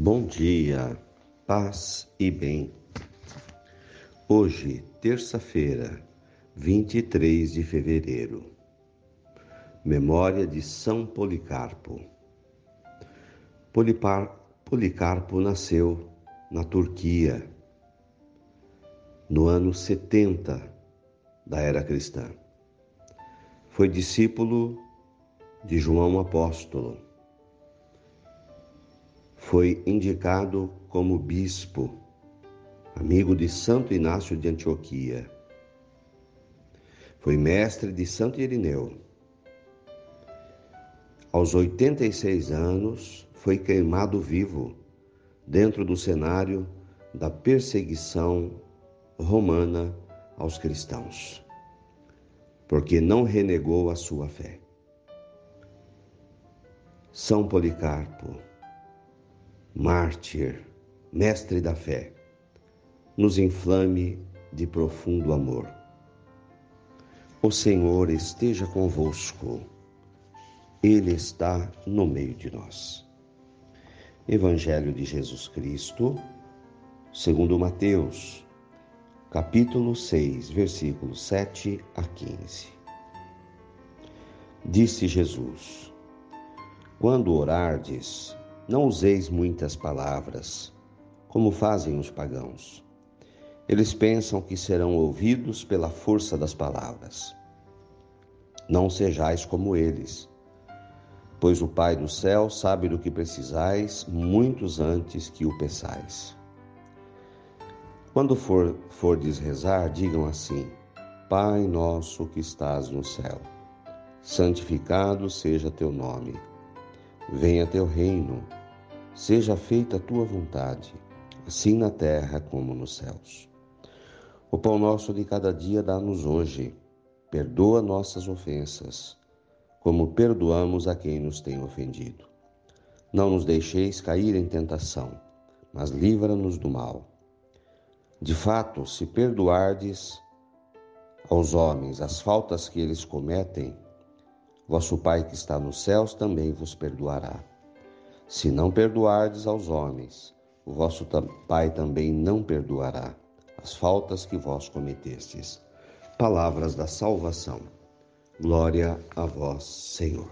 Bom dia, paz e bem. Hoje, terça-feira, 23 de fevereiro. Memória de São Policarpo. Polipar, Policarpo nasceu na Turquia no ano 70 da era cristã. Foi discípulo de João Apóstolo foi indicado como bispo, amigo de Santo Inácio de Antioquia. Foi mestre de Santo Irineu. Aos 86 anos, foi queimado vivo dentro do cenário da perseguição romana aos cristãos, porque não renegou a sua fé. São Policarpo mártir, mestre da fé, nos inflame de profundo amor. O Senhor esteja convosco, Ele está no meio de nós. Evangelho de Jesus Cristo, segundo Mateus, capítulo 6, versículos 7 a 15. Disse Jesus: Quando orardes, não useis muitas palavras, como fazem os pagãos. Eles pensam que serão ouvidos pela força das palavras. Não sejais como eles, pois o Pai do céu sabe do que precisais muitos antes que o peçais. Quando for, fordes rezar, digam assim: Pai nosso que estás no céu, santificado seja teu nome. Venha teu reino Seja feita a tua vontade, assim na terra como nos céus. O pão nosso de cada dia dá-nos hoje. Perdoa nossas ofensas, como perdoamos a quem nos tem ofendido. Não nos deixeis cair em tentação, mas livra-nos do mal. De fato, se perdoardes aos homens as faltas que eles cometem, vosso Pai que está nos céus também vos perdoará. Se não perdoardes aos homens, o vosso Pai também não perdoará as faltas que vós cometestes. Palavras da salvação. Glória a vós, Senhor.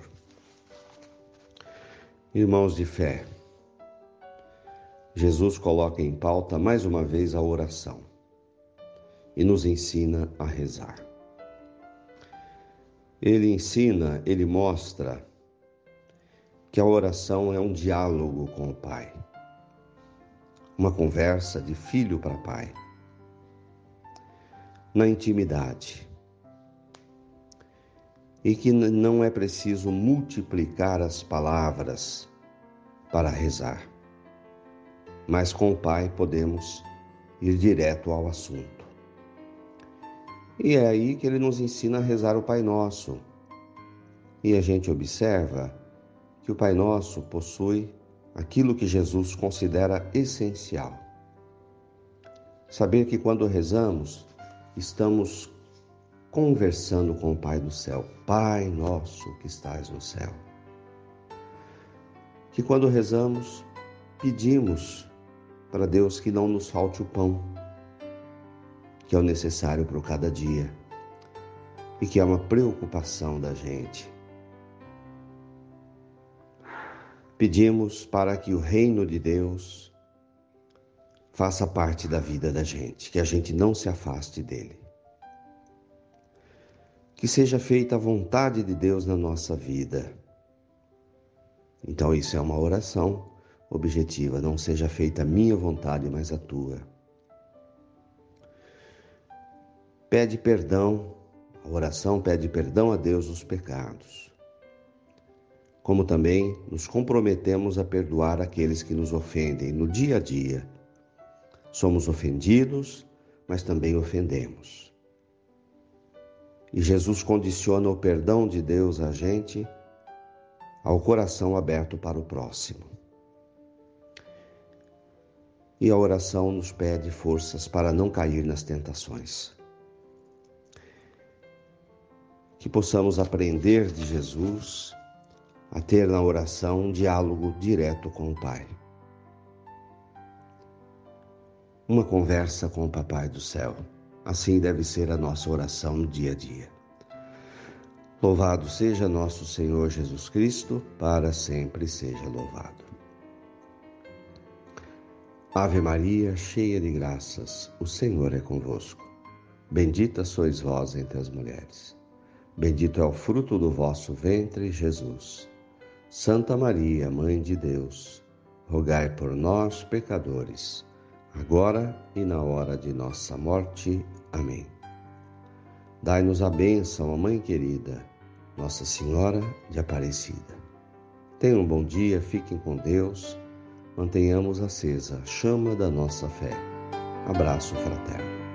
Irmãos de fé, Jesus coloca em pauta mais uma vez a oração e nos ensina a rezar. Ele ensina, ele mostra que a oração é um diálogo com o Pai, uma conversa de filho para pai, na intimidade. E que não é preciso multiplicar as palavras para rezar, mas com o Pai podemos ir direto ao assunto. E é aí que ele nos ensina a rezar o Pai Nosso. E a gente observa que o Pai Nosso possui aquilo que Jesus considera essencial. Saber que quando rezamos, estamos conversando com o Pai do céu, Pai Nosso que estás no céu. Que quando rezamos, pedimos para Deus que não nos falte o pão, que é o necessário para cada dia, e que é uma preocupação da gente Pedimos para que o reino de Deus faça parte da vida da gente, que a gente não se afaste dele. Que seja feita a vontade de Deus na nossa vida. Então, isso é uma oração objetiva. Não seja feita a minha vontade, mas a tua. Pede perdão, a oração pede perdão a Deus dos pecados como também nos comprometemos a perdoar aqueles que nos ofendem no dia a dia. Somos ofendidos, mas também ofendemos. E Jesus condiciona o perdão de Deus a gente ao coração aberto para o próximo. E a oração nos pede forças para não cair nas tentações. Que possamos aprender de Jesus a ter na oração um diálogo direto com o Pai. uma conversa com o Papai do Céu. Assim deve ser a nossa oração no dia a dia. Louvado seja nosso Senhor Jesus Cristo, para sempre seja louvado. Ave Maria, cheia de graças, o Senhor é convosco. Bendita sois vós entre as mulheres. Bendito é o fruto do vosso ventre, Jesus. Santa Maria, Mãe de Deus, rogai por nós, pecadores, agora e na hora de nossa morte. Amém. Dai-nos a bênção, Mãe querida, Nossa Senhora de Aparecida. Tenham um bom dia, fiquem com Deus, mantenhamos acesa a chama da nossa fé. Abraço fraterno.